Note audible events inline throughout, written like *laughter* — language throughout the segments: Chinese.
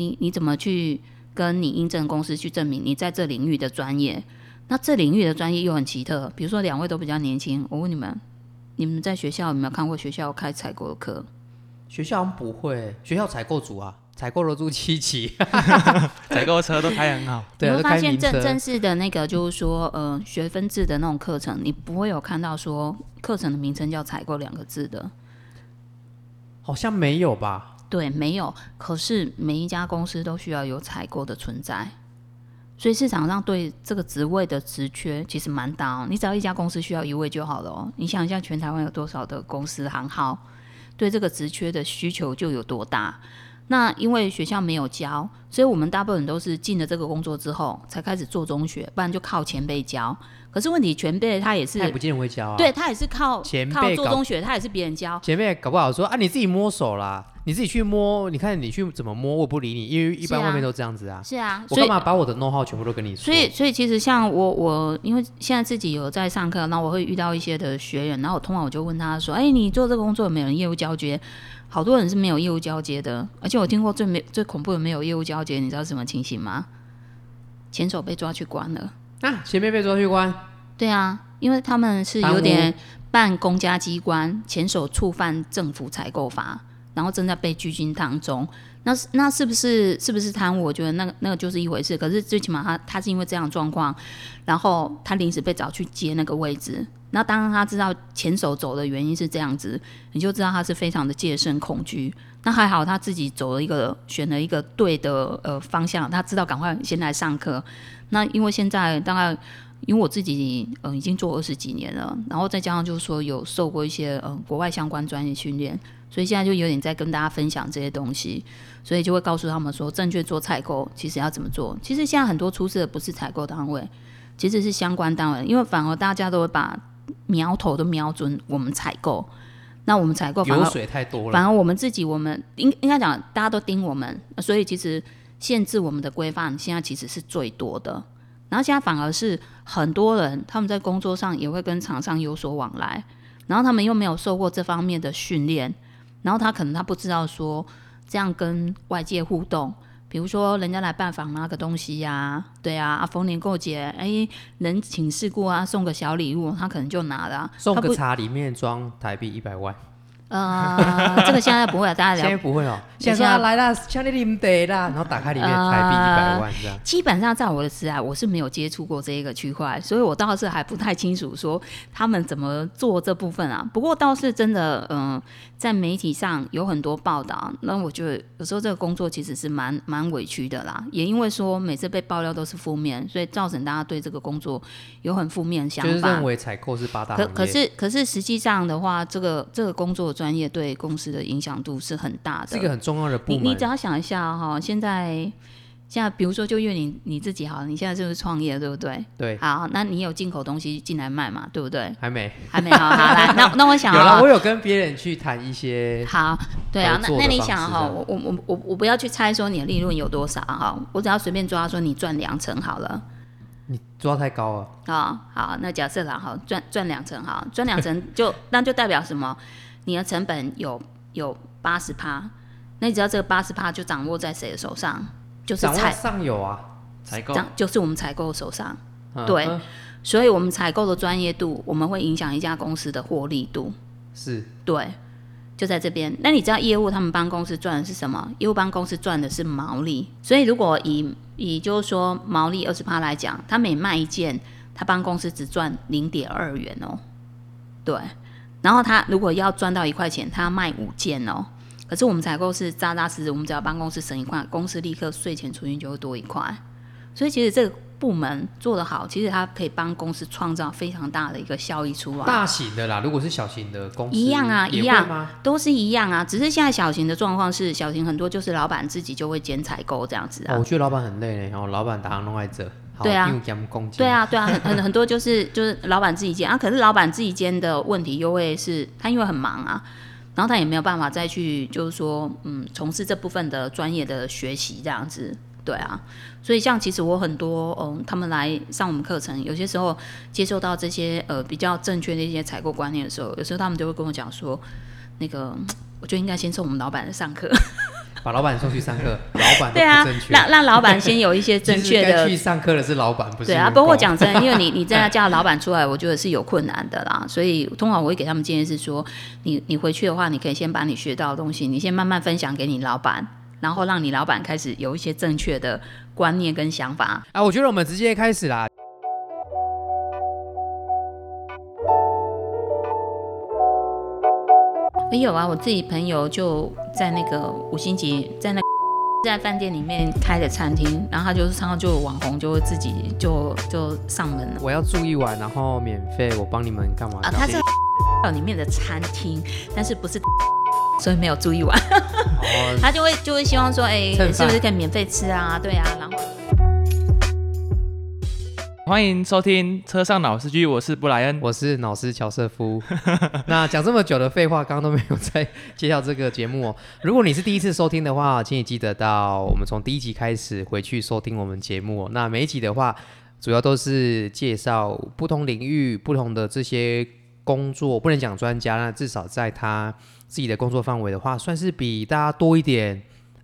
你你怎么去跟你应证公司去证明你在这领域的专业？那这领域的专业又很奇特，比如说两位都比较年轻，我问你们，你们在学校有没有看过学校开采购的课？学校不会，学校采购组啊，采购楼住七期，*laughs* 采购车都开很好。*laughs* 对啊，你会发现正正式的那个就是说，呃，学分制的那种课程，你不会有看到说课程的名称叫采购两个字的。好像没有吧？对，没有。可是每一家公司都需要有采购的存在，所以市场上对这个职位的职缺其实蛮大哦。你只要一家公司需要一位就好了哦。你想一下，全台湾有多少的公司行号，对这个职缺的需求就有多大。那因为学校没有教，所以我们大部分都是进了这个工作之后才开始做中学，不然就靠前辈教。可是问题，前辈他也是他也不见得会教啊。对，他也是靠靠前辈搞做中学，他也是别人教。前辈搞不好说啊，你自己摸手啦，你自己去摸，你看你去怎么摸，我不理你，因为一般是啊外面都这样子啊。是啊，所以我干嘛把我的 know how 全部都跟你说？所以，所以其实像我，我因为现在自己有在上课，然后我会遇到一些的学员，然后我通常我就问他说：“哎、你做这个工作有没有人业务交接？”好多人是没有业务交接的，而且我听过最没最恐怖的没有业务交接，你知道什么情形吗？前手被抓去关了。啊，前面被抓去关，对啊，因为他们是有点办公家机关，前手触犯政府采购法，然后正在被拘禁当中。那是那是不是是不是贪污？我觉得那个那个就是一回事。可是最起码他他是因为这样状况，然后他临时被找去接那个位置。那当他知道前手走的原因是这样子，你就知道他是非常的戒慎恐惧。那还好他自己走了一个选了一个对的呃方向，他知道赶快先来上课。那因为现在大概因为我自己呃已经做二十几年了，然后再加上就是说有受过一些呃国外相关专业训练，所以现在就有点在跟大家分享这些东西，所以就会告诉他们说正确做采购其实要怎么做。其实现在很多出事的不是采购单位，其实是相关单位，因为反而大家都会把苗头都瞄准我们采购，那我们采购反油而水太多了。反而我们自己，我们应应该讲，大家都盯我们，所以其实限制我们的规范，现在其实是最多的。然后现在反而是很多人他们在工作上也会跟厂商有所往来，然后他们又没有受过这方面的训练，然后他可能他不知道说这样跟外界互动。比如说，人家来拜访拿个东西呀、对啊，逢年过节，哎，人情世故啊，送个小礼物，他可能就拿了、送个茶里面装台币一百万，呃，这个现在不会了，大家现在不会哦。现在来啦，像你啉得啦，然后打开里面台币一百万这样。基本上在我的时代，我是没有接触过这一个区块，所以我倒是还不太清楚说他们怎么做这部分啊。不过倒是真的，嗯、在媒体上有很多报道，那我觉得有时候这个工作其实是蛮蛮委屈的啦。也因为说每次被爆料都是负面，所以造成大家对这个工作有很负面的想法就是认。为采购是八大。可可是可是实际上的话，这个这个工作专业对公司的影响度是很大的。是一个很重要的部门。你你只要想一下哈、现在现在比如说就因为你你自己好了，你现在就是创业对不对？对，好，那你有进口东西进来卖嘛，对不对？还没还没好，好来，那那我想 *laughs* 有了，我有跟别人去谈一些好，对啊，那那你想哈，我我我我我不要去猜说你的利润有多少哈，我只要随便抓说你赚两成好了。你抓太高了，啊、好，那假设啦，好赚赚两成，好赚两成就那就代表什么？你的成本有有八十趴，那你知道这个八十趴就掌握在谁的手上？就是掌握采上游啊。采购就是我们采购手上，嗯对嗯所以我们采购的专业度，我们会影响一家公司的获利度。是对，就在这边。那你知道业务他们帮公司赚的是什么？业务帮公司赚的是毛利。所以如果以以就是说毛利二十趴来讲，他每卖一件，他帮公司只赚零点二元哦。对，然后他如果要赚到一块钱，他要卖五件哦。可是我们采购是扎扎实实，我们只要帮公司省一块，公司立刻税前储蓄就会多一块。所以其实这个部门做得好，其实它可以帮公司创造非常大的一个效益出来。大型的啦，如果是小型的公司，一样啊一样吗？都是一样啊，只是现在小型的状况是，小型很多就是老板自己就会兼采购这样子啊。哦，我觉得老板很累呢，哦，老板打弄爱这，好对啊对，啊，对啊，很很很多就是就是老板自己兼啊，可是老板自己兼的问题又会是他因为很忙啊，然后他也没有办法再去就是说嗯从事这部分的专业的学习这样子。对啊，所以像其实我很多嗯，他们来上我们课程，有些时候接受到这些呃比较正确的一些采购观念的时候，有时候他们就会跟我讲说，那个我就应该先送我们老板的上课。把老板送去上课，老板对啊正，确。让让老板先有一些正确的 *laughs* 去上课的是老板，不是对啊，员不过讲真，因为你你真的 *laughs* 叫老板出来，我觉得是有困难的啦。所以通常我会给他们建议是说，你你回去的话，你可以先把你学到的东西，你先慢慢分享给你老板，然后让你老板开始有一些正确的观念跟想法。啊，我觉得我们直接开始啦。也有啊，我自己朋友就在那个五星级，在那在饭店里面开的餐厅，然后他就是常常就有网红就会自己就就上门了我要住一晚，然后免费，我帮你们干嘛？啊，他是 *laughs* 里面的餐厅，但是不是，*laughs* 所以没有住一晚。哦，*laughs* 他就会就会希望说，哎、是不是可以免费吃啊？对啊，然后欢迎收听车上老司机，我是布莱恩。我是老师乔瑟夫。*laughs* 那讲这么久的废话，刚刚都没有在介绍这个节目哦。如果你是第一次收听的话，请你记得到我们从第一集开始回去收听我们节目、哦。那每一集的话，主要都是介绍不同领域、不同的这些工作，不能讲专家，那至少在他自己的工作范围的话，算是比大家多一点。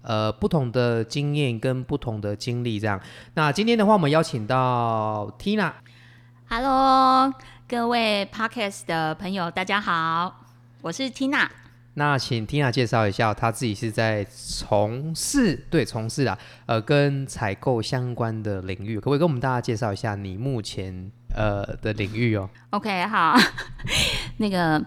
呃，不同的经验跟不同的经历，这样。那今天的话，我们邀请到 Tina，，Hello，各位 Podcast 的朋友，大家好，我是 Tina。那请 Tina 介绍一下，她自己是在从事对从事啊，呃，跟采购相关的领域，可不可以跟我们大家介绍一下你目前呃的领域哦？OK，好，*laughs* 那个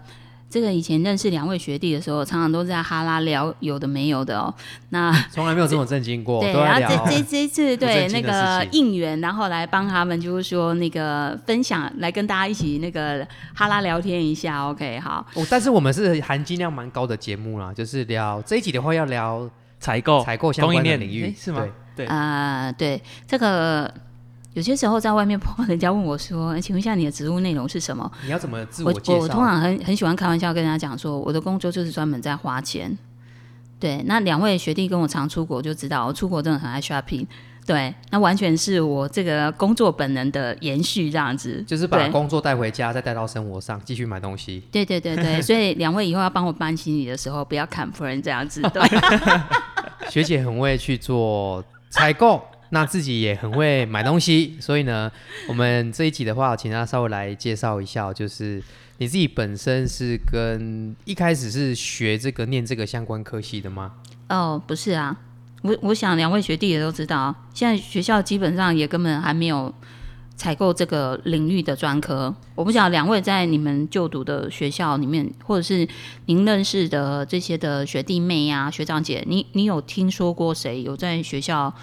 这个以前认识两位学弟的时候，常常都在哈拉聊有的没有的哦。那 *laughs* 从来没有这么震惊过，对，然后这这这次对那个应援，然后来帮他们就是说那个分享，来跟大家一起那个哈拉聊天一下。OK，好，哦，但是我们是含金量蛮高的节目啦，就是聊这一集的话要聊采购、采购相供应链关的领域，是吗对？对，啊，对这个。有些时候在外面碰到人家问我说：“ *laughs* 哎请问一下你的职务内容是什么？”你要怎么自我介绍？我通常很很喜欢开玩笑跟人家讲说，我的工作就是专门在花钱。对，那两位学弟跟我常出国就知道，我出国真的很爱 shopping。对，那完全是我这个工作本能的延续，这样子。就是把工作带回家，再带到生活上，继续买东西。对对对对，所以两位以后要帮我搬行李的时候，不要砍夫人这样子。对，*laughs* 学姐很会去做采购，那自己也很会买东西，*laughs* 所以呢，我们这一集的话，请他稍微来介绍一下，就是你自己本身是跟一开始是学这个念这个相关科系的吗？哦，不是啊，我我想两位学弟也都知道，现在学校基本上也根本还没有采购这个领域的专科。我不晓得两位在你们就读的学校里面，或者是您认识的这些的学弟妹呀、学长姐，你你有听说过谁有在学校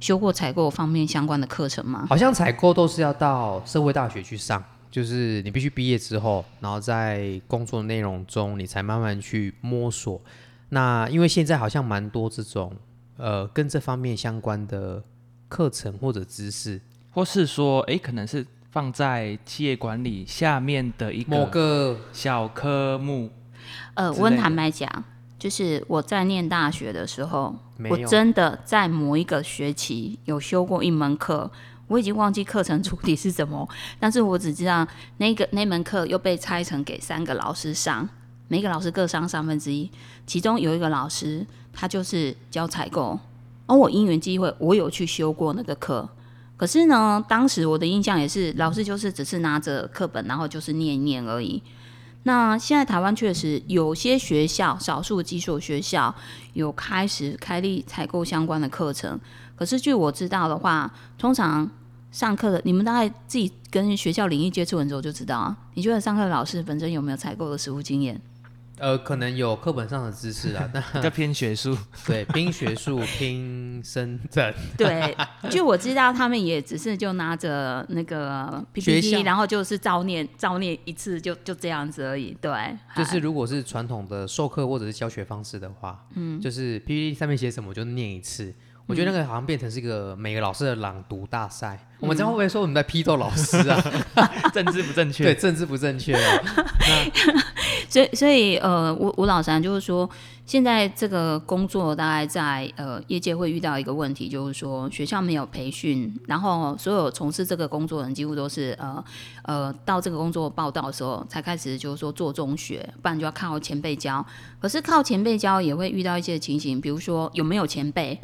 修过采购方面相关的课程吗？好像采购都是要到社会大学去上，就是你必须毕业之后，然后在工作内容中，你才慢慢去摸索。那因为现在好像蛮多这种呃跟这方面相关的课程或者知识，或是说，哎，可能是放在企业管理下面的一个某个个小科目，呃，我坦白讲，就是我在念大学的时候，我真的在某一个学期有修过一门课，我已经忘记课程主题 *laughs* 是什么，但是我只知道那个那门课又被拆成给三个老师上，每个老师各上三分之一，其中有一个老师他就是教采购，而我因缘机会我有去修过那个课。可是呢，当时我的印象也是，老师就是只是拿着课本，然后就是念一念而已。那现在台湾确实有些学校，少数几所学校有开始开立采购相关的课程。可是据我知道的话，通常上课的你们大概自己跟学校领域接触完之后就知道啊。你觉得上课的老师本身有没有采购的实务经验？呃可能有课本上的知识啊，*laughs* 但比较偏学术。*laughs* 对拼学术、拼深圳，对，就我知道，他们也只是就拿着那个 PPT，然后就是照念照念一次就就这样子而已。对，就是如果是传统的授课或者是教学方式的话，嗯，就是 PPT 上面写什么我就念一次。我觉得那个好像变成是一个每个老师的朗读大赛。我们这样会不会说我们在批斗老师啊？*laughs* 政治不正确，对，政治不正确啊。*laughs* 所以所以呃，吴吴老师就是说，现在这个工作大概在呃业界会遇到一个问题，就是说学校没有培训，然后所有从事这个工作的人几乎都是呃呃到这个工作报道的时候才开始就是说做中学，不然就要靠前辈教。可是靠前辈教也会遇到一些情形，比如说有没有前辈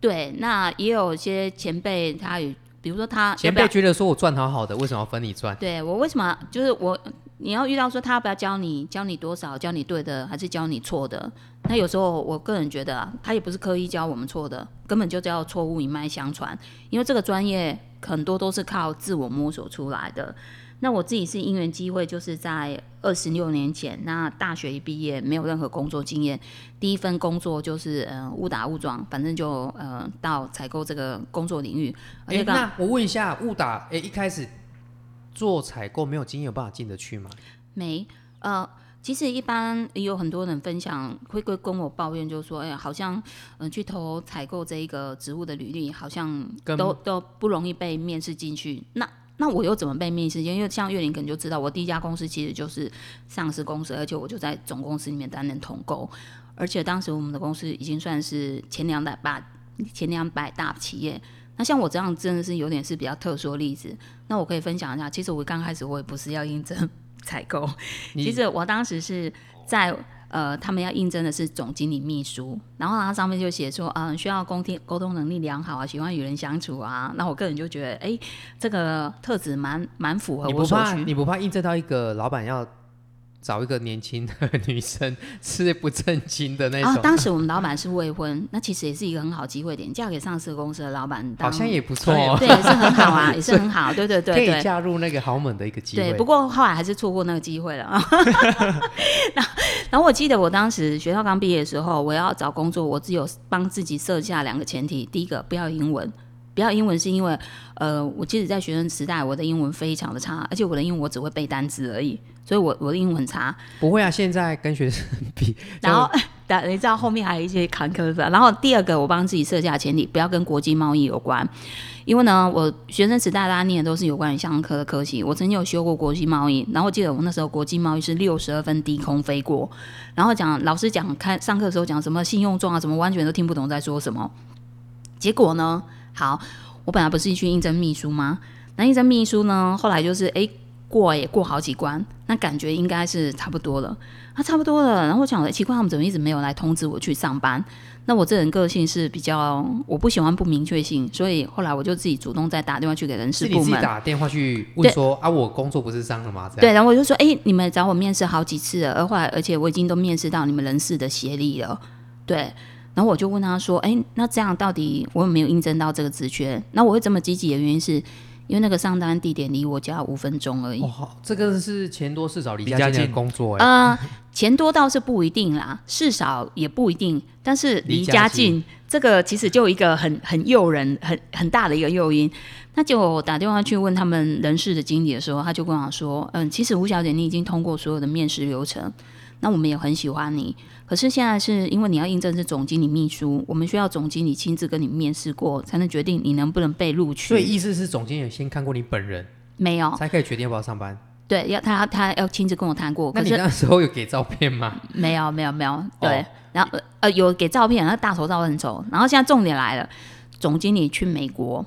对，那也有些前辈他有，比如说他前辈觉得说我赚好好的，为什么要分你赚？对我为什么就是我，你要遇到说他要不要教你，教你多少，教你对的，还是教你错的？那有时候我个人觉得啊，他也不是刻意教我们错的，根本就叫错误一脉相传，因为这个专业很多都是靠自我摸索出来的。那我自己是因缘机会，就是在二十六年前，那大学一毕业，没有任何工作经验，第一份工作就是呃误打误撞，反正就呃到采购这个工作领域，哎、那我问一下，误打哎、一开始做采购没有经验，有办法进得去吗？没，呃，其实一般也有很多人分享，会会跟我抱怨，就是说，哎呀，好像嗯、呃去投采购这一个职务的履历，好像都都不容易被面试进去。那那我又怎么被面试？因为像岳林可能就知道，我第一家公司其实就是上市公司，而且我就在总公司里面担任统购，而且当时我们的公司已经算是前两百大前两百大企业。那像我这样真的是有点是比较特殊的例子，那我可以分享一下。其实我刚开始我也不是要应征 *laughs* 采购，其实我当时是在呃，他们要应征的是总经理秘书，然后它上面就写说，嗯、需要沟通沟通能力良好啊，喜欢与人相处啊。那我个人就觉得，哎，这个特质蛮蛮符合我所需。怕你不怕应征到一个老板要找一个年轻的 *laughs* 女生是不正经的那啊，种？当时我们老板是未婚，那其实也是一个很好机会点，嫁给上市公司的老板，好像也不错、哦，对，也是很好啊，*laughs* 也是很好，对对对对可。以嫁入那个豪门的一个机会。对，不过后来还是错过那个机会了啊。*laughs* 然后，然后我记得我当时学校刚毕业的时候，我要找工作，我只有帮自己设下两个前提：第一个，不要英文。不要英文是因为，呃，我即使，在学生时代，我的英文非常的差，而且我的英文我只会背单词而已，所以我我的英文很差。不会啊，现在跟学生比，然后，但 *laughs* 你知道后面还有一些坎坷的。然后第二个，我帮自己设下前提，不要跟国际贸易有关，因为呢，我学生时代大家念的都是有关于相科的科系，我曾经有修过国际贸易，然后我记得我那时候国际贸易是六十二分低空飞过，然后讲老师讲看上课的时候讲什么信用状啊，什么完全都听不懂在说什么。结果呢，好，我本来不是去应征秘书吗？那应征秘书呢，后来就是诶过也过好几关，那感觉应该是差不多了。啊，差不多了。然后我想，奇怪，他们怎么一直没有来通知我去上班？那我这人个性是比较，我不喜欢不明确性，所以后来我就自己主动再打电话去给人事是你自己部门。打电话去问说啊，我工作不是上了吗？这样对，然后我就说，哎、你们找我面试好几次了，而后来而且我已经都面试到你们人事的协力了，对。然后我就问他说，哎、那这样到底我有没有应征到这个职缺？那我会这么积极的原因是，因为那个上单地点离我家五分钟而已。哦，好这个是钱多事少离离家家近的工作哎、呃，钱多倒是不一定啦，事少也不一定，但是离离家近这个其实就一个很很诱人、很很大的一个诱因。那就打电话去问他们人事的经理的时候，他就跟我说：“嗯，其实吴小姐你已经通过所有的面试流程，那我们也很喜欢你。可是现在是因为你要应征是总经理秘书，我们需要总经理亲自跟你面试过，才能决定你能不能被录取。所以意思是总经理先看过你本人，没有，才可以决定要不要上班。对，要他他要亲自跟我谈过。可是那你那时候有给照片吗？没有没有没有，对，哦然后呃呃有给照片，那大头照很丑。然后现在重点来了，总经理去美国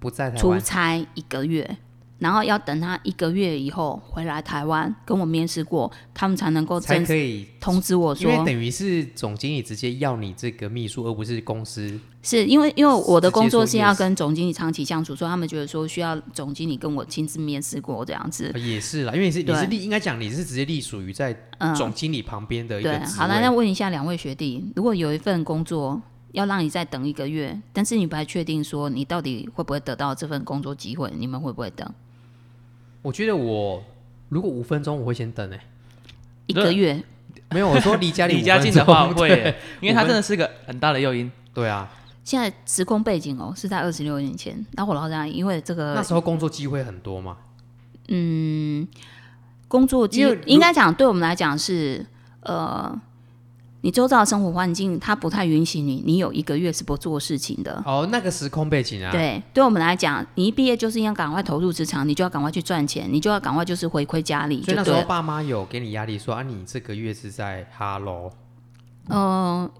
不在台出，差一个月，然后要等他一个月以后回来台湾跟我面试过，他们才能够才可以，通知我说，因为等于是总经理直接要你这个秘书，而不是公司。是因为因为我的工作是要跟总经理长期相处，所以他们觉得说需要总经理跟我亲自面试过这样子。呃也是啦，因为你是你是对隶，应该讲你是直接隶属于在嗯，总经理旁边的一个好了，那位。问一下两位学弟，如果有一份工作要让你再等一个月，但是你不太确定说你到底会不会得到这份工作机会，你们会不会等我觉得我如果五分钟，我会先等诶、一个月？没有，我说离家里 *laughs* 离家近的话 *laughs* 会耶，因为它真的是个很大的诱因。对啊，现在时空背景哦是在二十六年前，然后我老实讲，因为这个那时候工作机会很多嘛。嗯工作机因为如应该讲对我们来讲是呃你周遭的生活环境它不太允许你，你有一个月是不做事情的。哦，那个时空背景啊，，对，对我们来讲，你一毕业就是应该赶快投入职场，你就要赶快去赚钱，你就要赶快就是回馈家里，所以那时。候爸妈有给你压力说啊，你这个月是在哈喽，呃，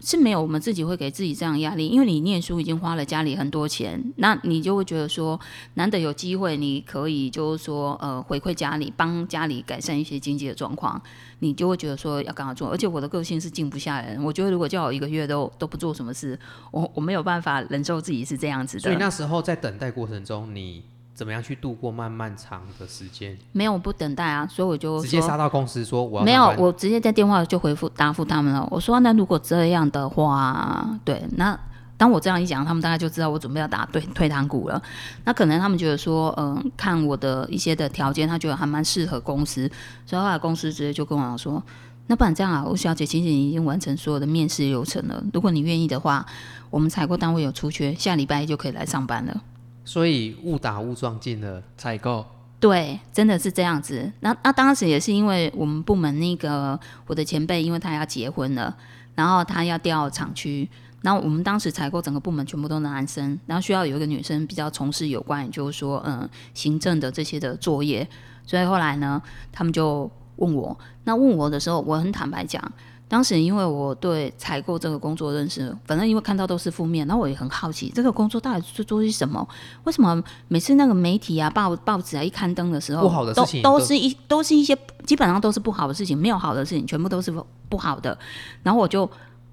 是没有，我们自己会给自己这样压力，因为你念书已经花了家里很多钱，那你就会觉得说，难得有机会，你可以就是说，呃，回馈家里，帮家里改善一些经济的状况，你就会觉得说要赶快做。而且我的个性是静不下人，我觉得如果叫我一个月都都不做什么事，我我没有办法忍受自己是这样子的。所以那时候在等待过程中，你怎么样去度过漫漫长的时间？没有我不等待啊，所以我就直接杀到公司说我要没有我直接在电话就回复答复他们了。我说那如果这样的话，对，那当我这样一讲，他们大概就知道我准备要打退退堂鼓了。那可能他们觉得说，嗯、看我的一些的条件，他觉得还蛮适合公司，所以后来公司直接就跟我讲说。那不然这样啊，吴小姐，其实你已经完成所有的面试流程了。如果你愿意的话，我们采购单位有出缺，下礼拜一就可以来上班了。所以误打误撞进了采购对，真的是这样子。那那当时也是因为我们部门那个我的前辈，因为他要结婚了，然后他要调厂区，然后我们当时采购整个部门全部都是男生，然后需要有一个女生比较从事有关，就是说嗯行政的这些的作业，所以后来呢，他们就问我，那问我的时候，我很坦白讲。当时因为我对采购这个工作认识，反正因为看到都是负面，然后我也很好奇这个工作到底是做些什么？为什么每次那个媒体啊、报报纸啊一刊登的时候，不好的事情都都都是一都是一些基本上都是不好的事情，没有好的事情，全部都是不不好的。然后我就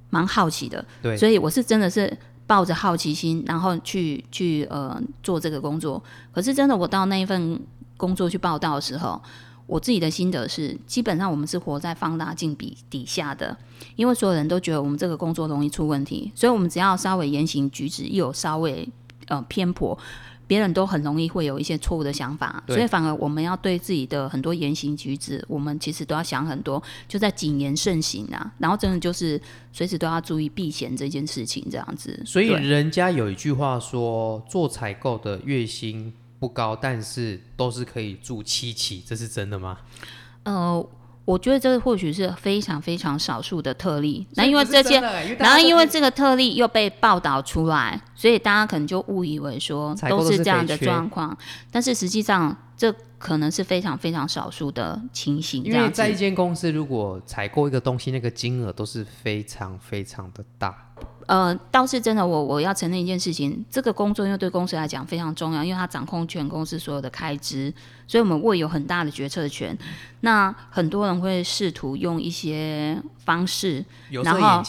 蛮好奇的，对所以我是真的是抱着好奇心，然后去去呃做这个工作。可是真的，我到那一份工作去报道的时候，我自己的心得是，基本上我们是活在放大镜底底下的，因为所有人都觉得我们这个工作容易出问题，所以我们只要稍微言行举止又有稍微呃偏颇。别人都很容易会有一些错误的想法，所以反而我们要对自己的很多言行举止，我们其实都要想很多，就在谨言慎行啊。然后真的就是随时都要注意避嫌这件事情，这样子。所以人家有一句话说，做采购的月薪不高，但是都是可以住七期，这是真的吗？呃，我觉得这或许是非常非常少数的特例。那因为这件真的欸因为大然后因为这个特例又被报道出来，所以大家可能就误以为说都是这样的状况，但是实际上这可能是非常非常少数的情形。因为在一间公司，如果采购一个东西，那个金额都是非常非常的大。呃，倒是真的，我我要承认一件事情，这个工作因为对公司来讲非常重要，因为它掌控全公司所有的开支，所以我们握有很大的决策权。那很多人会试图用一些方式，然后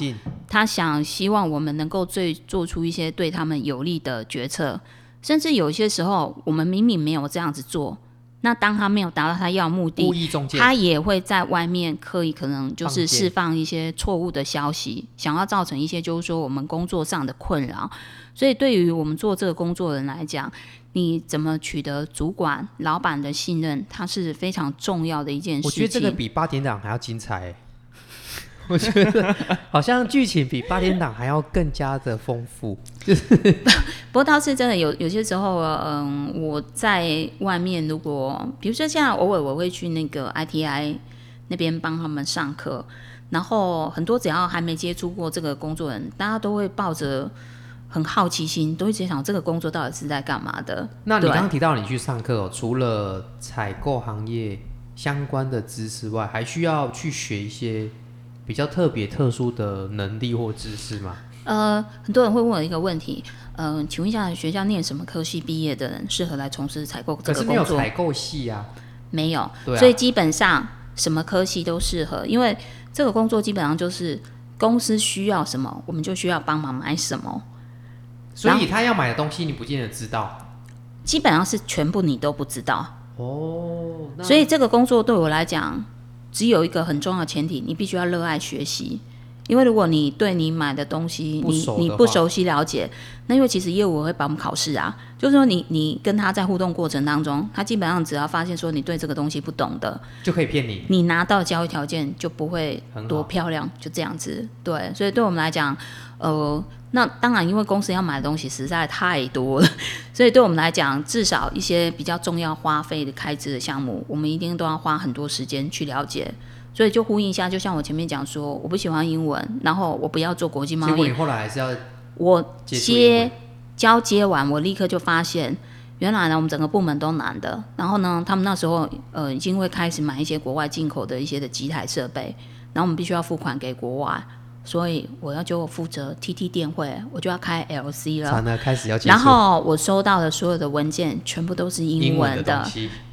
他想希望我们能够最做出一些对他们有利的决策，甚至有些时候我们明明没有这样子做，那当他没有达到他要的目的故，意中介，他也会在外面刻意可能就是释放一些错误的消息，想要造成一些就是说我们工作上的困扰。所以对于我们做这个工作的人来讲，你怎么取得主管、老板的信任，它是非常重要的一件事情。我觉得这个比八点档还要精彩欸。*laughs* 我觉得好像剧情比八点档还要更加的丰富。*laughs* 不过倒是真的有有些时候，嗯，我在外面如果，比如说现在偶尔我会去那个 ITI 那边帮他们上课，然后很多只要还没接触过这个工作人，大家都会抱着很好奇心，都会直接想这个工作到底是在干嘛的。那你刚刚提到你去上课、哦，除了采购行业相关的知识外，还需要去学一些比较特别、特殊的能力或知识吗？呃，很多人会问我一个问题，嗯、请问一下学校念什么科系毕业的人适合来从事采购这可是没有个工作？采购系啊。没有，所以基本上什么科系都适合，因为这个工作基本上就是公司需要什么，我们就需要帮忙买什么，所以他要买的东西，你不见得知道。基本上是全部你都不知道。哦，所以这个工作对我来讲，只有一个很重要的前提，你必须要热爱学习。因为如果你对你买的东西你你不熟悉了解，那因为其实业务会帮我们考试啊，就是说你你跟他在互动过程当中，他基本上只要发现说你对这个东西不懂的，就可以骗你。你拿到交易条件就不会很多漂亮，就这样子。对，所以对我们来讲，呃，那当然，因为公司要买的东西实在太多了，*laughs* 所以对我们来讲，至少一些比较重要花费的开支的项目，我们一定都要花很多时间去了解。所以就呼应一下，就像我前面讲说，我不喜欢英文，然后我不要做国际贸易结果你，后来还是要我接交接完，我立刻就发现，原来呢，我们整个部门都难的。然后呢，他们那时候呃已经会开始买一些国外进口的一些的机台设备，然后我们必须要付款给国外，所以我要就负责 TT 电汇，我就要开 LC 了。才呢开始要然后我收到的所有的文件全部都是英文的，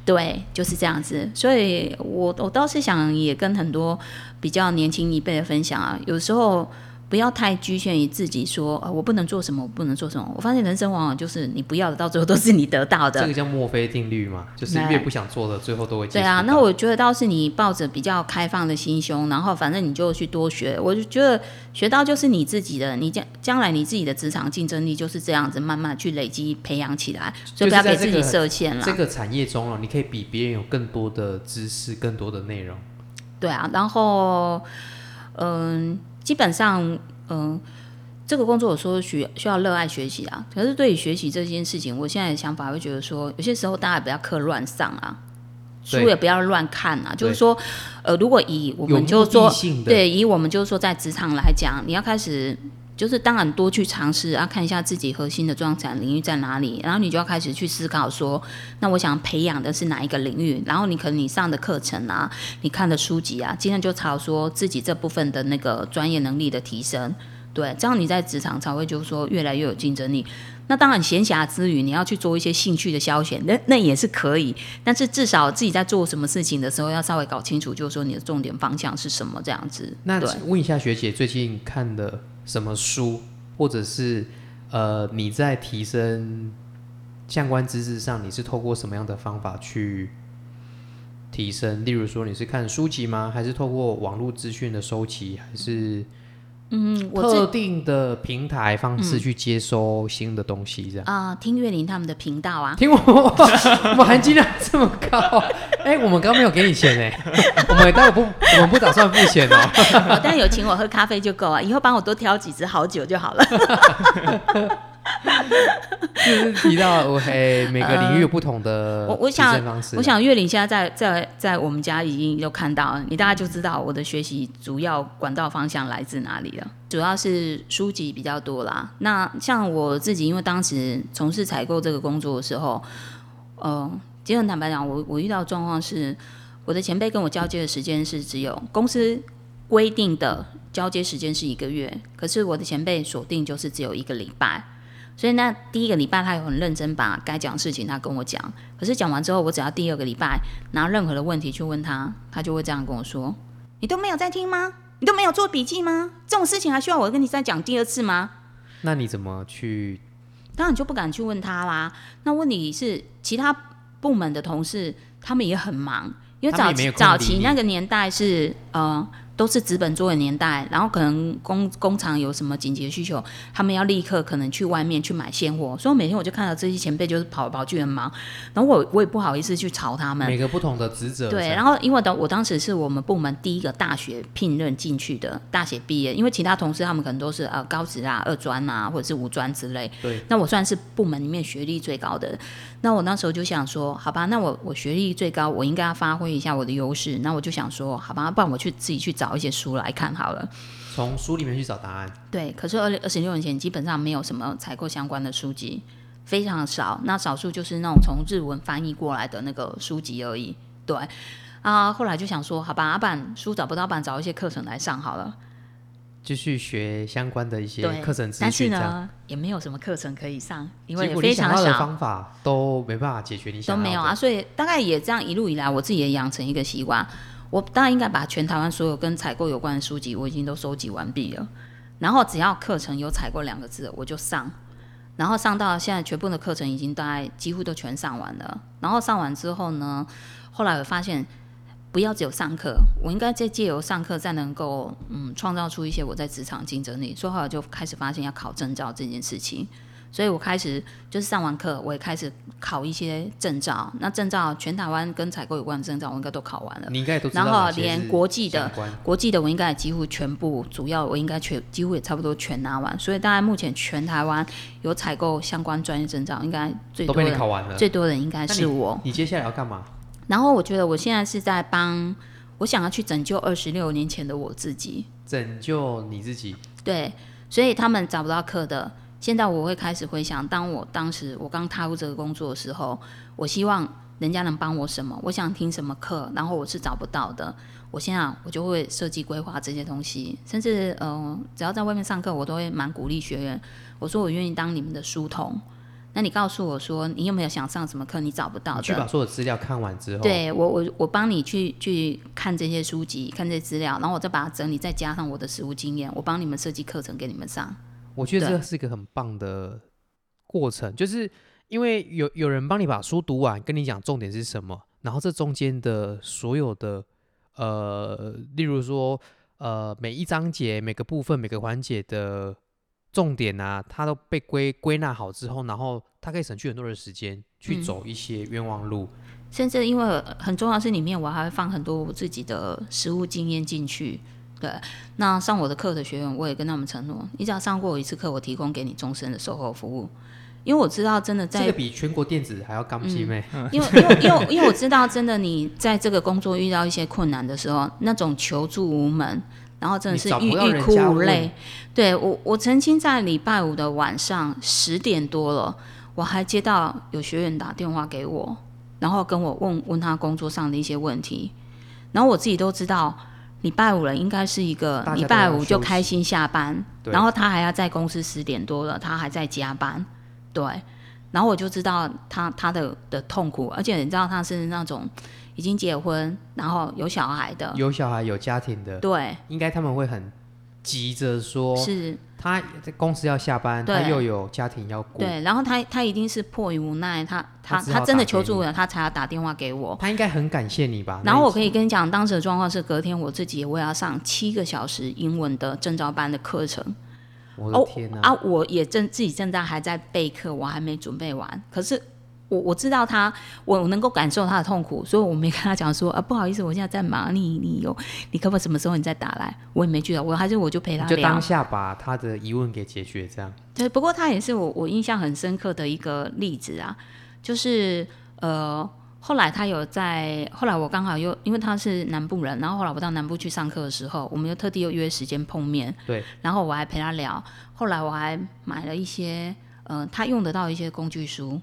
对，就是这样子。所以我我倒是想也跟很多比较年轻一辈的分享啊，有时候不要太局限于自己说，呃，我不能做什么，我不能做什么。我发现人生往往就是你不要的，到最后都是你得到的。这个叫墨菲定律嘛，就是对越不想做的，最后都会对啊，那我觉得倒是你抱着比较开放的心胸，然后反正你就去多学。我就觉得学到就是你自己的，你将将来你自己的职场竞争力就是这样子慢慢去累积培养起来，所以不要给自己设限了。这个产业中哦，你可以比别人有更多的知识、更多的内容。对啊，然后嗯、基本上嗯、这个工作我说需需要热爱学习啊。可是对于学习这件事情，我现在的想法会觉得说，有些时候大家也不要课乱上啊，书也不要乱看啊。就是说，呃，如果以我们就说，对，以我们就是说在职场来讲，你要开始。就是当然多去尝试啊，看一下自己核心的专长领域在哪里，然后你就要开始去思考说，那我想培养的是哪一个领域，然后你可能你上的课程啊，你看的书籍啊，尽量就朝说自己这部分的那个专业能力的提升，对，这样你在职场才会就是说越来越有竞争力。那当然，闲暇之余你要去做一些兴趣的消遣，那那也是可以，但是至少自己在做什么事情的时候，要稍微搞清楚，就是说你的重点方向是什么，这样子。那对。问一下学姐，最近看的什么书，或者是呃你在提升相关知识上，你是透过什么样的方法去提升？例如说，你是看书籍吗？还是透过网络资讯的收集，还是嗯，我特定的平台方式去接收新的东西？这样。啊、听岳林他们的频道啊，听我，*laughs* 我含金量这么高，*laughs* 哎、我们刚没有给你钱哎、我们待会不，我们不打算付钱哦、哦但有请我喝咖啡就够啊，以后帮我多挑几支好酒就好了。*laughs* 就是提到我嘿，每个领域有不同的我我想我想岳林现在在在在我们家已经有看到，你大概就知道我的学习主要管道方向来自哪里了。主要是书籍比较多啦。那像我自己，因为当时从事采购这个工作的时候，呃，其实很坦白讲，我我遇到的状况是，我的前辈跟我交接的时间是只有公司规定的交接时间是一个月，可是我的前辈锁定就是只有一个礼拜。所以那第一个礼拜他有很认真把该讲的事情他跟我讲，可是讲完之后，我只要第二个礼拜拿任何的问题去问他，他就会这样跟我说：“你都没有在听吗？你都没有做笔记吗？这种事情还需要我跟你再讲第二次吗？”那你怎么去？当然就不敢去问他啦。那问题是，其他部门的同事他们也很忙，因为早早期那个年代是呃都是纸本做的年代，然后可能工工厂有什么紧急的需求，他们要立刻可能去外面去买现货，所以每天我就看到这些前辈就是跑来跑去很忙，然后我我也不好意思去吵他们，每个不同的职责对，然后后因为当我当时是我们部门第一个大学聘任进去的，大学毕业，因为其他同事他们可能都是呃高职啊、二专啊，或者是五专之类。对，那我算是部门里面学历最高的。那我那时候就想说，好吧，那我我学历最高，我应该要发挥一下我的优势。那我就想说，好吧，不然我去自己去找一些书来看好了。从书里面去找答案。对，可是二二十六年前基本上没有什么采购相关的书籍，非常少。那少数就是那种从日文翻译过来的那个书籍而已。对啊，后来就想说，好吧，阿板书找不到，板找一些课程来上好了。继续学相关的一些，课程资但是。呢，也没有什么课程可以上，因为非常少。方法都没办法解决你都想都没有啊，。所以大概也这样一路以来，我自己也养成一个习惯，我当然应该把全台湾所有跟采购有关的书籍，我已经都收集完毕了。然后只要课程有采购两个字，我就上。然后上到现在，全部的课程已经大概几乎都全上完了。然后上完之后呢，后来我发现，不要只有上课，我应该再借由上课，再能够嗯创造出一些我在职场竞争力。所以后来就开始发现要考证照这件事情。所以我开始就是上完课，我也开始考一些证照。那证照全台湾跟采购有关的证照，我应该都考完了。你应该都然后连国际的国际的我应该也几乎全部，主要我应该全几乎也差不多全拿完。所以大概目前全台湾有采购相关专业证照，应该最都被你多人考完了。最多人应该是我。你接下来要干嘛？然后我觉得我现在是在帮我想要去拯救二十六年前的我自己。拯救你自己。对，所以他们找不到课的，现在我会开始回想，当我当时我刚踏入这个工作的时候，我希望人家能帮我什么，我想听什么课，然后我是找不到的。我现在我就会设计规划这些东西，甚至呃，只要在外面上课，我都会蛮鼓励学员。我说我愿意当你们的书童，那你告诉我说你有没有想上什么课，你找不到的去把。所有资料看完之后，，对我，我我帮你去去看这些书籍，看这些资料，然后我再把它整理，再加上我的实务经验，我帮你们设计课程给你们上。我觉得这是一个很棒的过程，就是因为有有人帮你把书读完，跟你讲重点是什么，然后这中间的所有的呃，例如说呃每一章节、每个部分、每个环节的重点啊，它都被归归纳好之后，然后它可以省去很多的时间去嗯走一些冤枉路。甚至因为很重要的是里面我还会放很多我自己的实务经验进去。对，那上我的课的学员，我也跟他们承诺，你只要上过我一次课，我提供给你终身的售后服务。因为我知道，真的在这个比全国电子还要刚劲妹，*laughs* 因为因为因为因为我知道，真的你在这个工作遇到一些困难的时候，那种求助无门，然后真的是欲欲哭无泪。对我，我曾经在礼拜五的晚上十点多了，我还接到有学员打电话给我，然后跟我问问他工作上的一些问题，然后我自己都知道。礼拜五了，应该是一个礼拜五就开心下班，然后他还要在公司十点多了，他还在加班，对，然后我就知道他他的的痛苦，而且你知道他是那种已经结婚，然后有小孩的，有小孩有家庭的，对，应该他们会很急着说，是，他在公司要下班，他又有家庭要顾，对，然后他他一定是迫于无奈，他他他他真的求助了，他才要打电话给我。他应该很感谢你吧？然后我可以跟你讲，当时的状况是隔天我自己我也要上七个小时英文的证照班的课程，我的天哪、啊，我也正自己正在还在备课，我还没准备完。可是我我知道他，我能够感受他的痛苦，所以我没跟他讲说啊，不好意思，我现在在忙，你你有你可不可以什么时候你再打来？我也没去，我还是我就陪他聊就当。下把他的疑问给解决，这样对，不过他也是我我印象很深刻的一个例子啊，就是呃。后来他有在，后来我刚好又因为他是南部人，然后后来我到南部去上课的时候，我们又特地又约时间碰面，对，然后我还陪他聊，后来我还买了一些呃他用得到一些工具书，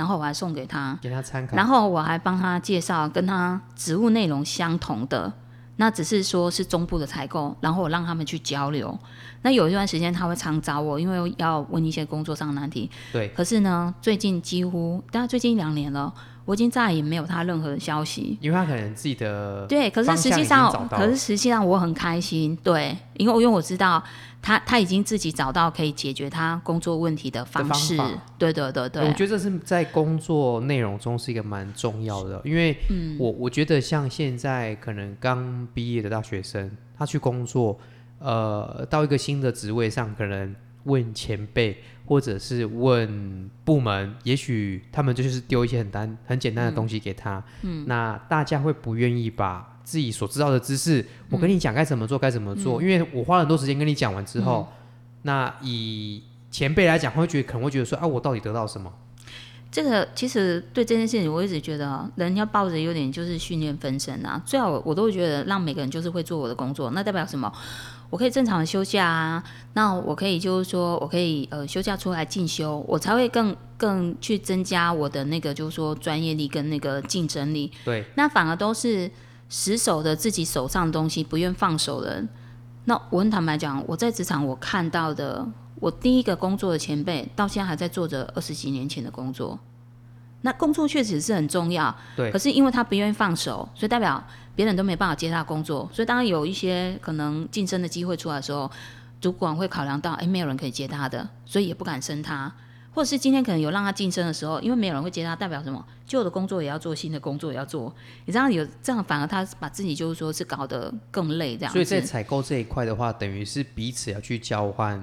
然后我还送给他，给他参考。然后我还帮他介绍跟他职务内容相同的，那只是说是中部的采购，然后我让他们去交流。那有一段时间他会常找我，因为要问一些工作上的难题。对，可是呢，最近几乎，大概最近一两年了，我已经再也没有他任何的消息。因为他可能自己的对，可是实际上可是实际上我很开心，对，因为因为我知道他他已经自己找到可以解决他工作问题的方方式，法对对对对，我觉得这是在工作内容中是一个蛮重要的，因为嗯我我觉得像现在可能刚毕业的大学生，他去工作，呃，到一个新的职位上，可能问前辈或者是问部门，也许他们就是丢一些很单很简单的东西给他，嗯，那大家会不愿意把自己所知道的知识，我跟你讲该怎么做该怎么做，因为我花了很多时间跟你讲完之后，那以前辈来讲，会觉得可能会觉得说啊，我到底得到什么？这个其实对这件事情，我一直觉得人要抱着有点就是训练分身啊。最好我都会觉得让每个人就是会做我的工作，那代表什么？我可以正常的休假啊，那我可以就是说我可以呃休假出来进修，我才会更更去增加我的那个就是说专业力跟那个竞争力。对，那反而都是死守的自己手上的东西，不愿放手的人。那我很坦白讲，我在职场我看到的，我第一个工作的前辈，到现在还在做着二十几年前的工作。那工作确实是很重要，对可是因为他不愿意放手，所以代表别人都没办法接他工作。所以当有一些可能晋升的机会出来的时候，主管会考量到，哎，没有人可以接他的，所以也不敢升他。或者是今天可能有让他晋升的时候，因为没有人会接他，代表什么？旧的工作也要做，新的工作也要做。你知道有这样，反而他把自己就是说是搞得更累这样。所以在采购这一块的话，等于是彼此要去交换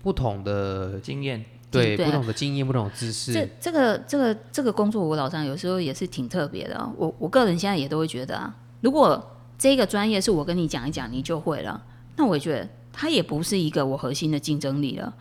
不同的经验，对对不同的经验、不同的知识。这这个这个这个工作，我老张有时候也是挺特别的啊。我我个人现在也都会觉得啊，如果这个专业是我跟你讲一讲，你就会了，那我也觉得它也不是一个我核心的竞争力了。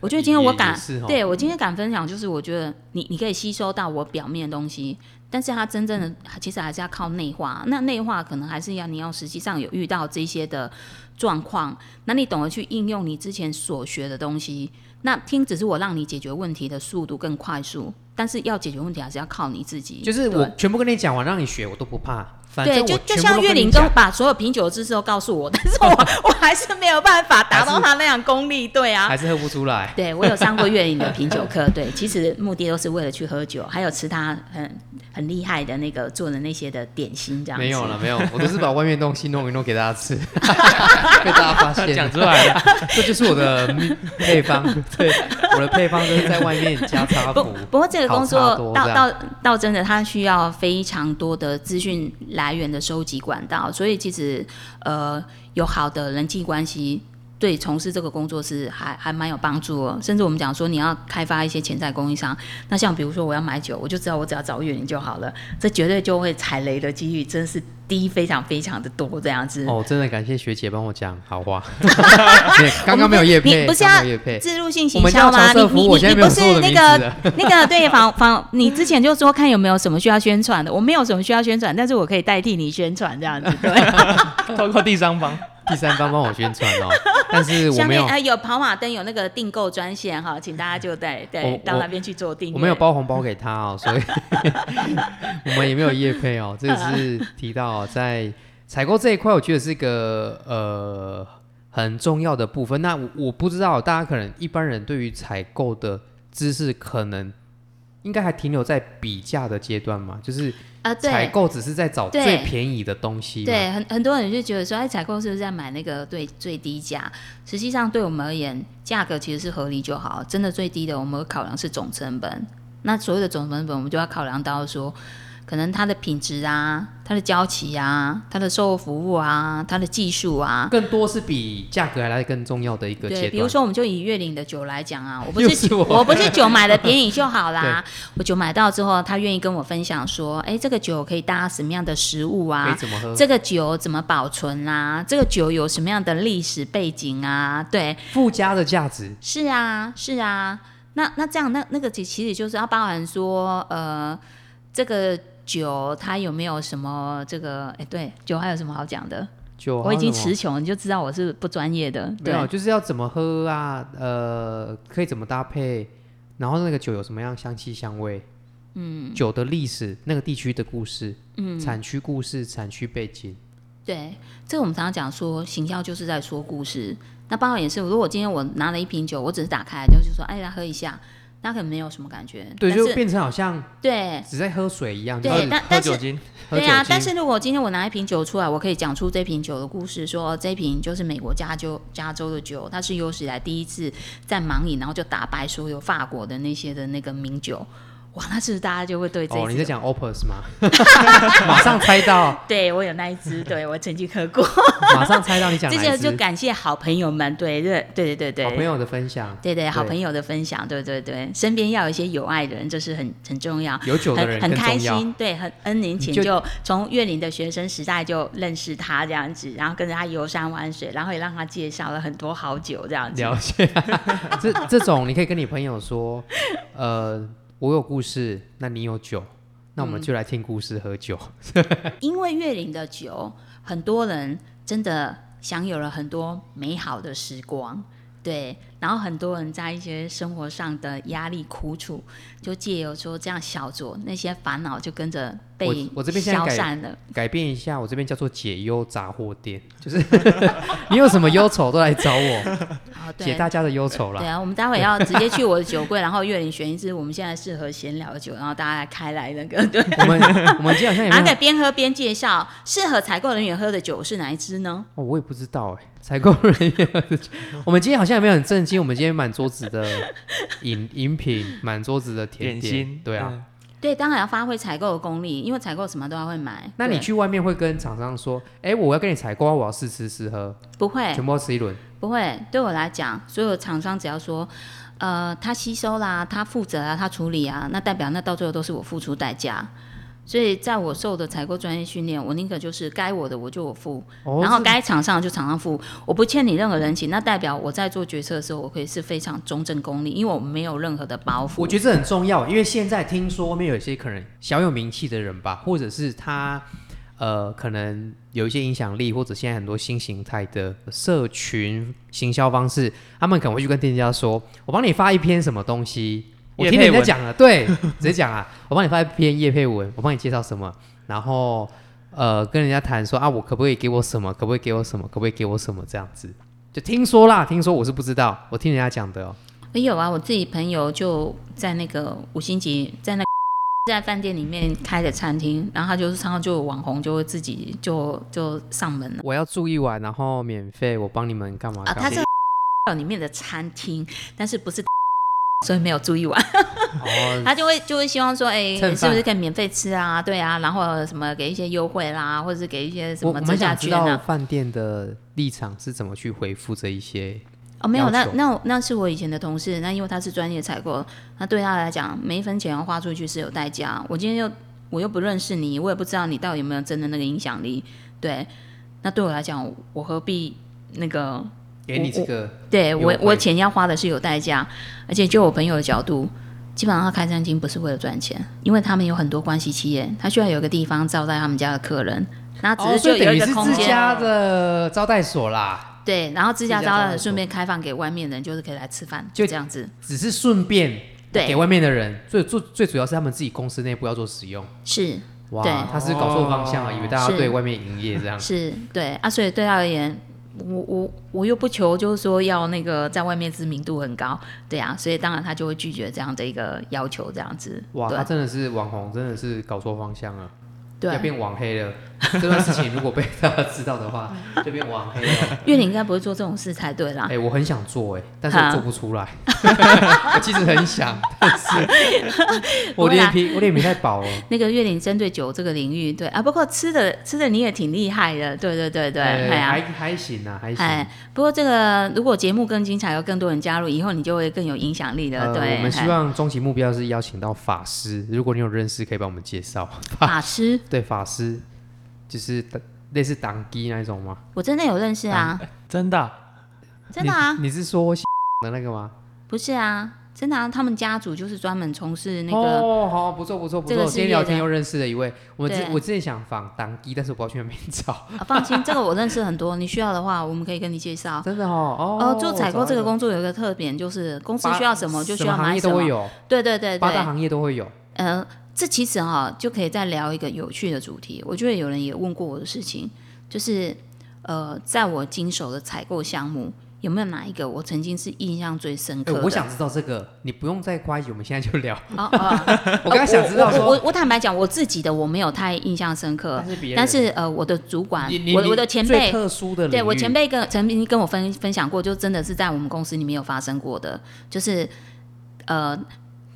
我觉得今天我敢哦对我今天敢分享，就是我觉得你你可以吸收到我表面的东西，但是它真正的其实还是要靠内化。那内化可能还是要你要实际上有遇到这些的状况，那你懂得去应用你之前所学的东西。那听只是我让你解决问题的速度更快速，但是要解决问题还是要靠你自己。就是我全部跟你讲完，让你学，我都不怕。反正对，就就像岳林都跟你讲跟把所有品酒的知识都告诉我，但是我 *laughs* 我还是没有办法达到他那样功力。对啊，还是喝不出来。对我有上过岳林的品酒课，对，其实目的都是为了去喝酒，还有吃他很很厉害的那个做的那些的点心这样子。没有了，没有，我都是把外面东西弄一弄给大家吃，*laughs* 被大家发现讲出来了，这就是我的秘配方。对，我的配方就是在外面加 *laughs* 插不。不过这个工作到到到真的，他需要非常多的资讯来来源的收集管道，所以其实呃有好的人际关系。对从事这个工作是还还蛮有帮助哦，甚至我们讲说你要开发一些潜在供应商，那像比如说我要买酒，我就知道我只要找岳林就好了，这绝对就会踩雷的几率真是低非常非常的多这样子。哦，真的感谢学姐帮我讲好话。*laughs* 对刚刚没有叶配，你不是要刚刚没有业配。自入性行销吗？你你你你不是那个。那个对访访，你之前就说看有没有什么需要宣传的，我没有什么需要宣传，但是我可以代替你宣传这样子，对。*laughs* 通过第三方，第三方帮我宣传哦，*laughs* 但是我没有，下面呃有跑马灯有那个订购专线哈，请大家就对我对到那边去做订。我没有包红包给他哦，所以 *laughs* 我们也没有业配哦。这个是提到哦在采购这一块，我觉得是一个呃很重要的部分。那我我不知道大家可能一般人对于采购的知识，可能应该还停留在比价的阶段嘛，就是啊。采购只是在找最便宜的东西嘛。对，很很多人就觉得说，哎，采购是不是在买那个最最低价？实际上，对我们而言，价格其实是合理就好。真的最低的，我们会考量是总成本。那所有的总成本，我们就要考量到说，可能它的品质啊，它的交期啊，它的售后服务啊，它的技术啊。更多是比价格还来更重要的一个阶对，段。比如说，我们就以月岭的酒来讲啊，我不是我我不是酒买的便宜就好啦。*laughs* 我酒买到之后，他愿意跟我分享说，哎，这个酒可以搭什么样的食物啊？怎么喝？这个酒怎么保存啊？这个酒有什么样的历史背景啊？对，附加的价值。是啊，是啊。那那这样，那那个其其实就是要包含说，呃，这个酒它有没有什么这个？哎，对，酒还有什么好讲的？酒我已经词穷，你就知道我是不专业的。对，没有，就是要怎么喝啊？呃，可以怎么搭配？然后那个酒有什么样香气香味？嗯，酒的历史，那个地区的故事，嗯，产区故事、产区背景，对，这个我们常常讲说，行销就是在说故事。那包括也是，如果今天我拿了一瓶酒，我只是打开就是说，哎，来喝一下，那可能没有什么感觉。对，就变成好像对只在喝水一样，对就是但但是喝酒精，对啊但是如果今天我拿一瓶酒出来，我可以讲出这瓶酒的故事，说这瓶就是美国加州加州的酒，它是有史以来第一次在盲饮，然后就打败所有法国的那些的那个名酒。哇，那是不是大家就会对这一哦，你在讲 Opus 吗？*laughs* 马上猜到，*laughs* 对我有那一支，对我曾经喝过。*laughs* 马上猜到你讲这哪一支？个就感谢好朋友们，对对对对对对，好朋友的分享，对对，好朋友的分享，对对对，身边要有一些有爱的人，这是很很重要。有酒的人很很开。心，对，很恩年前就就从岳林的学生时代就认识他这样子，然后跟着他游山玩水，然后也让他介绍了很多好酒这样子。了解，这这种你可以跟你朋友说，呃，我有故事，那你有酒，那我们就来听故事喝酒。*laughs* 因为月龄的酒，很多人真的享有了很多美好的时光，对，然后很多人在一些生活上的压力苦楚，就借由说这样小酌，那些烦恼就跟着被我我这边现在改消散了。改变一下，我这边叫做解忧杂货店，*laughs* 就是 *laughs* 你有什么忧愁都来找我，解。大家的忧愁啦。对啊，我们待会要直接去我的酒柜，然后月林选一支我们现在适合闲聊的酒，然后大家来开来那个，对，我们我们今天好像也然后可以，边喝边介绍适合采购人员喝的酒是哪一支呢？哦，我也不知道哎，采购人员喝的酒，我们今天好像也没有很震惊，我们今天满桌子的饮饮品，满桌子的甜点点心，，对啊。嗯，对，当然要发挥采购的功力，因为采购什么都要会买。那你去外面会跟厂商说，哎，我要跟你采购，我要试吃试喝，不会全部要吃一轮。不会，对我来讲，所有厂商只要说，呃，他吸收啦，他负责啊，他处理啊，那代表那到最后都是我付出代价。所以在我受的采购专业训练，我宁可就是该我的我就我付，哦然后该厂商就厂商付，我不欠你任何人情，那代表我在做决策的时候，我可以是非常中正公理，因为我没有任何的包袱。我觉得这很重要，因为现在听说外面有一些可能小有名气的人吧，或者是他呃可能有一些影响力，或者现在很多新形态的社群行销方式，他们可能会去跟店家说：“我帮你发一篇什么东西。”我听人家讲了，对，直接讲啊，我帮你发一篇叶佩文，我帮你介绍什么，然后呃跟人家谈说啊，我可不可以给我什么，可不可以给我什么，可不可以给我什么这样子，就听说啦，听说我是不知道，我听人家讲的哦。也有啊，我自己朋友就在那个五星级，在那 *laughs* 在饭店里面开的餐厅，然后他就是常常就有网红就会自己就就上门了我要住一晚，然后免费，我帮你们干嘛啊？他是 *laughs* 里面的餐厅，但是不是。所以没有住一晚，哦，*laughs* 他就会就会希望说，哎、是不是可以免费吃啊？对啊，然后什么给一些优惠啦，或者是给一些什么折价们想知道券啊？饭店的立场是怎么去回复这一些。哦，没有，那那那是我以前的同事，那因为他是专业采购，那对他来讲，每一分钱要花出去是有代价。我今天又我又不认识你，我也不知道你到底有没有真的那个影响力，对，那对我来讲，我何必那个？给你这个，对我我钱要花的是有代价，而且就我朋友的角度，基本上他开餐厅不是为了赚钱，因为他们有很多关系企业，他需要有个地方招待他们家的客人，那只哦，是就有一个空间。自家的招待所啦，对，然后自家招待自家招待所顺便开放给外面人，就是可以来吃饭，就就这样子。只是顺便对给外面的人，最最最主要是他们自己公司内部要做使用。是对哇，他是搞错方向了，以为大家对外面营业这样。是，对啊，所以对他而言，我我我又不求就是说要那个在外面知名度很高，对啊，所以当然他就会拒绝这样的一个要求，这样子。哇，他真的是网红，真的是搞错方向了，要对，变网黑了。这段事情如果被大家知道的话，就变网黑了。月玲应该不会做这种事才对啦哎、。我很想做哎、但是我做不出来。我其实很想，但是 *laughs* 我脸皮我脸皮太薄了。那个月玲针对酒这个领域，对啊，不过吃的吃的你也挺厉害的，对对对对，还还行啊，还行。哎，不过这个如果节目更精彩，有更多人加入，以后你就会更有影响力了。呃，对，我们希哎望终极目标是邀请到法师，如果你有认识，可以帮我们介绍。法师，*laughs* 对，法师就是类似党机那一种吗？我真的有认识啊，真的啊、真的啊，你你是说 *laughs* 的那个吗？不是啊，真的啊，他们家族就是专门从事那个。哦，好，不错不错不错。这个今天聊天又认识了一位，我之我之前想访党机，但是我不知道去哪边找。啊，放心，这个我认识很多，你需要的话，我们可以跟你介绍。真的哦，哦，呃，做采购这个工工作有一个特点，就是公司需要什么就需要买什么。业都会有，对对对对，八大行业都会有。呃，这其实哈、就可以再聊一个有趣的主题。我觉得有人也问过我的事情，就是呃，在我经手的采购项目，有没有哪一个我曾经是印象最深哎刻的？我想知道这个，你不用再夸一集，我们现在就聊。哦哦，*laughs* 我刚才想知道说，我我坦白讲，我自己的我没有太印象深刻但，是呃，我的主管我的我的前辈，特殊的，对我前辈跟曾经跟我分分享过，就真的是在我们公司里面有发生过的，就是呃，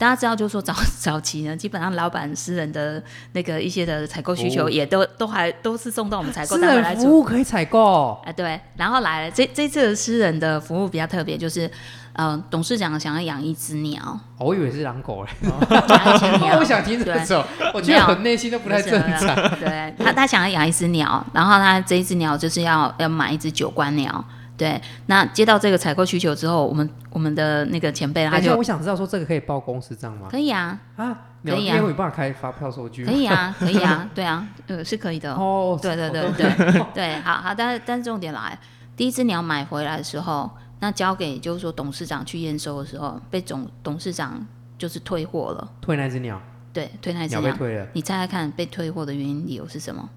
大家知道，就是说早 *laughs* 早期呢，基本上老板私人的那个一些的采购需求，也都都还都是送到我们采购私单位来服务可以采购，啊，对，然后来了这这次的私人的服务比较特别，就是呃，董事长想要养一只鸟，哦我以为是狼狗嘞。养一只鸟，我想听这对。种，我觉得我内心都不太正常。对。他，他想要养一只鸟，然后他这一只鸟就是要要买一只九官鸟。对，那接到这个采购需求之后，我们我们的那个前辈他就我想知道说这个可以报公司账吗？可以啊，啊，可以啊鸟店有办法开发票收据？可以啊，可以啊，*laughs* 对啊，呃，是可以的。哦，对对对对对，好好，但是但是重点来，第一只鸟买回来的时候，那交给就是说董事长去验收的时候，被总董事长就是退货了，退那只鸟，对，退那只鸟。被退了。你猜猜看，被退货的原因理由是什么？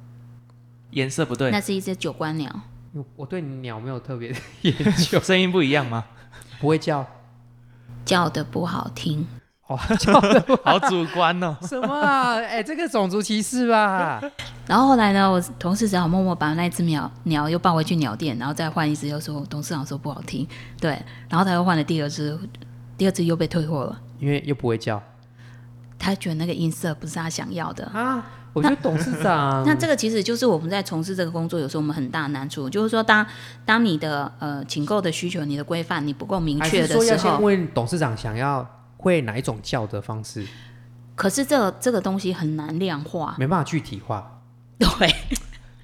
颜色不对那，是一只九官鸟。我对鸟没有特别的 *laughs* 研究，声音不一样吗？*laughs* 不会叫。叫的不好听，哦，叫的好主观哦。什么啊？哎，这个种族歧视吧？*laughs* 然后后来呢，我同事只好默默把那只鸟鸟又抱回去鸟店，然后再换一只，又说董事长说不好听，对，然后他又换了第二只，第二只又被退货了。因为又不会叫他觉得那个音色不是他想要的。啊。我觉得董事长 *laughs* 那这个其实就是我们在从事这个工作，有时候我们很大的难处，就是说当当你的呃请购的需求、你的规范你不够明还确的时是说要先候，问董事长想要会哪一种叫的方式？可是这个这个东西很难量化。没办法具体化。*laughs* 对，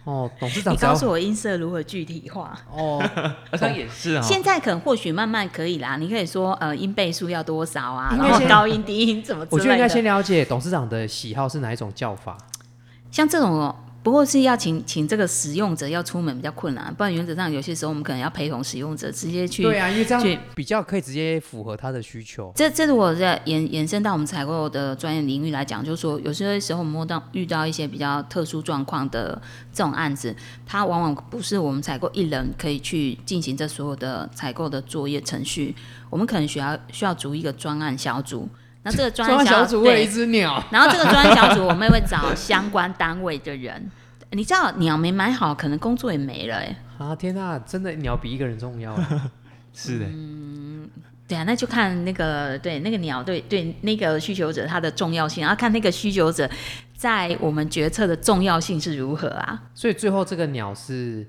哦，董事长你告诉我音色如何具体化？哦，*laughs* 好像也是啊。现在可能或许慢慢可以啦，你可以说呃音倍数要多少啊，然后高音低音怎么我觉得应该先。了解董事长的喜好是哪一种叫法。像这种哦，不过是要请请这个使用者要出门比较困难，不然原则上有些时候我们可能要陪同使用者直接去对啊，因为这样比较可以直接符合他的需求。这这如果在延延伸到我们采购的专业领域来讲，就是说有些时候我们摸到遇到一些比较特殊状况的这种案子，它往往不是我们采购一人可以去进行这所有的采购的作业程序，我们可能需要需要组一个专案小组。那这个专案小组为了一对，只鸟，然后这个专案小组我们也会找 *laughs* 相关单位的人。你知道鸟没买好，可能工作也没了哎、啊天呐，真的鸟比一个人重要啊。*laughs* 是的，嗯对啊，那就看那个对那个鸟对对那个需求者它的重要性，然后看那个需求者在我们决策的重要性是如何啊。所以最后这个鸟是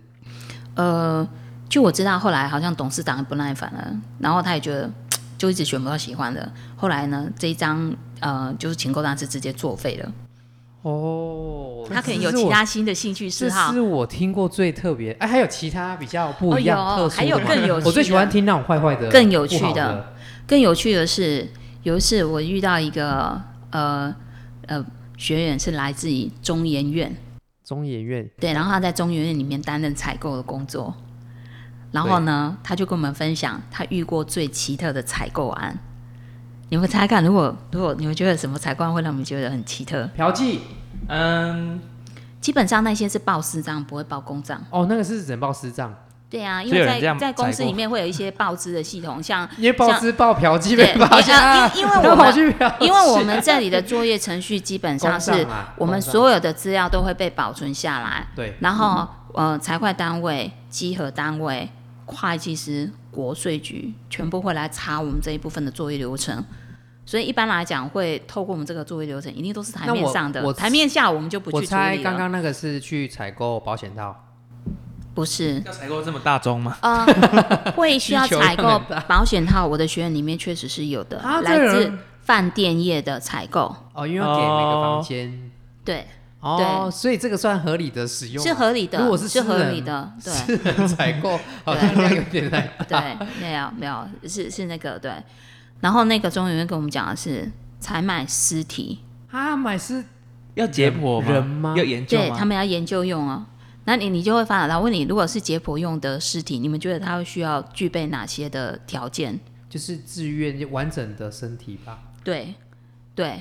呃，就我知道后来好像董事长不耐烦了，然后他也觉得就一直选不到喜欢的，后来呢这一张呃就是请购单是直接作废了，哦，他可能有其他新的兴趣嗜这好是。我听过最特别，哎，还有其他比较不一样、特殊还有更有趣的我最喜欢听那种坏坏的、更有趣的的。更有趣的是，有一次我遇到一个呃呃学员是来自于中研院。中研院对，然后他在中研院里面担任采购的工作，然后呢，他就跟我们分享他遇过最奇特的采购案。你们猜猜看，如果如果你们觉得什么采购案会让你们觉得很奇特？嫖妓。嗯，基本上那些是报私账，不会报公账。哦，那个是人报私账，对啊，因为在在公司里面会有一些报资的系统，像 *laughs* 因为报资报嫖妓对，被发现啊，因因为我们 *laughs* 因为我们这里的作业程序基本上是我们所有的资料都会被保存下来，对。然后呃，财会单位、稽核单位、会计师、国税局全部会来查我们这一部分的作业流程。所以一般来讲，会透过我们这个作业流程，一定都是台面上的。我台面下我们就不我去。猜刚刚那个是去采购保险套，不是，要采购这么大宗吗？呃，*laughs* 会需要采购保险套。我的学员里面确实是有的，啊来自饭店业的采购。哦，因为要给每个房间对，哦，所以这个算合理的使用啊，是合理的，如果是是合理的，对。私人采购好像量有点太大，*laughs* 对，没有没有，是是那个对。然后那个中医院跟我们讲的是采买尸体，啊，买尸要解剖吗？人吗要研究？对他们要研究用哦。那你你就会发现，他问你，如果是解剖用的尸体，你们觉得他会需要具备哪些的条件？就是自愿完整的身体吧，对，对，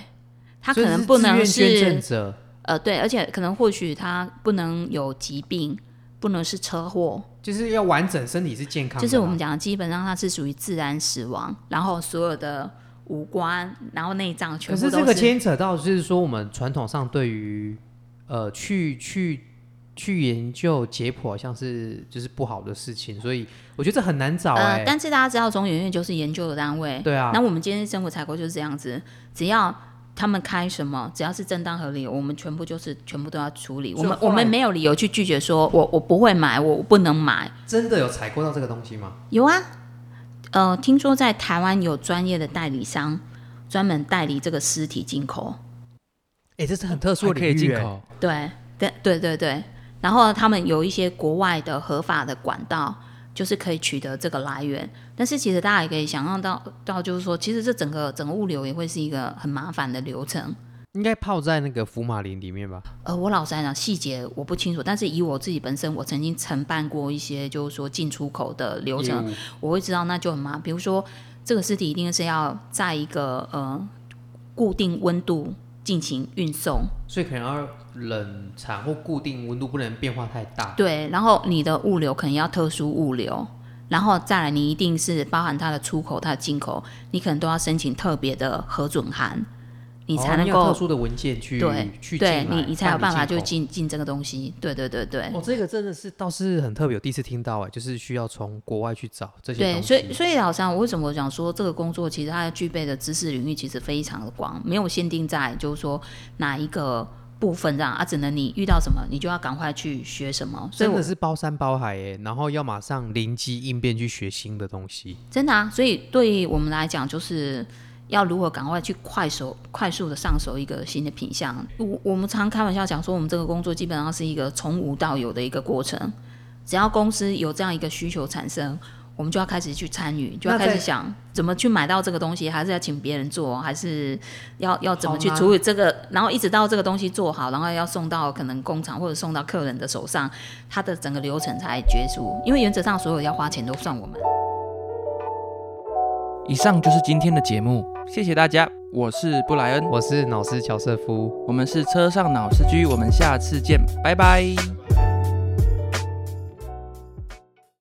他可能不能自愿捐赠是者，呃对，而且可能或许他不能有疾病，不能是车祸，就是要完整身体是健康就是我们讲的，基本上它是属于自然死亡，然后所有的五官，然后内脏全可是这个牵扯到，就是说我们传统上对于呃去去去研究解剖，好像是就是不好的事情，所以我觉得这很难找哎、呃，但是大家知道中研院就是研究的单位，对啊。那我们今天生活采购就是这样子，只要他们开什么，只要是正当合理，我们全部就是全部都要处理。我们我们没有理由去拒绝说我我不会买，我我不能买。真的有采购到这个东西吗？有啊，呃，听说在台湾有专业的代理商专门代理这个尸体进口。哎、这是很特殊的可以进口，对对对对对，然后他们有一些国外的合法的管道，就是可以取得这个来源。但是其实大家也可以想象到，到就是说，其实这整个整个物流也会是一个很麻烦的流程。应该泡在那个福马林里面吧？呃，我老实来讲，细节我不清楚，但是以我自己本身，我曾经承办过一些就是说进出口的流程，我会知道那就很麻烦。比如说，这个尸体一定是要在一个呃固定温度进行运送，所以可能要冷藏或固定温度，不能变化太大。对，然后你的物流可能要特殊物流，然后再来你一定是包含它的出口、它的进口，你可能都要申请特别的核准函，你才能哦、有特够、殊的文件去对去对你你才有办法就进口。进进这个东西。对对对对。哦，这个真的是倒是很特别，我第一次听到哎，就是需要从国外去找这些对，所以所以老像，我为什么讲说这个工作其实它具备的知识领域其实非常的广，没有限定在就是说哪一个部分这样啊，只能你遇到什么你就要赶快去学什么。所以我真的是包山包海耶，然后要马上灵机应变去学新的东西。真的啊，所以对于我们来讲，就是要如何赶快去快手、快速的上手一个新的品相。我我们常开玩笑讲说，我们这个工作基本上是一个从无到有的一个过程。只要公司有这样一个需求产生，我们就要开始去参与，就要开始想怎么去买到这个东西，还是要请别人做，还是要要怎么去处理这个，然后一直到这个东西做好，然后要送到可能工厂或者送到客人的手上，它的整个流程才结束。因为原则上所有要花钱都算我们。以上就是今天的节目，谢谢大家，我是布莱恩，我是脑师乔瑟夫。我们是车上脑司机，我们下次见，拜拜。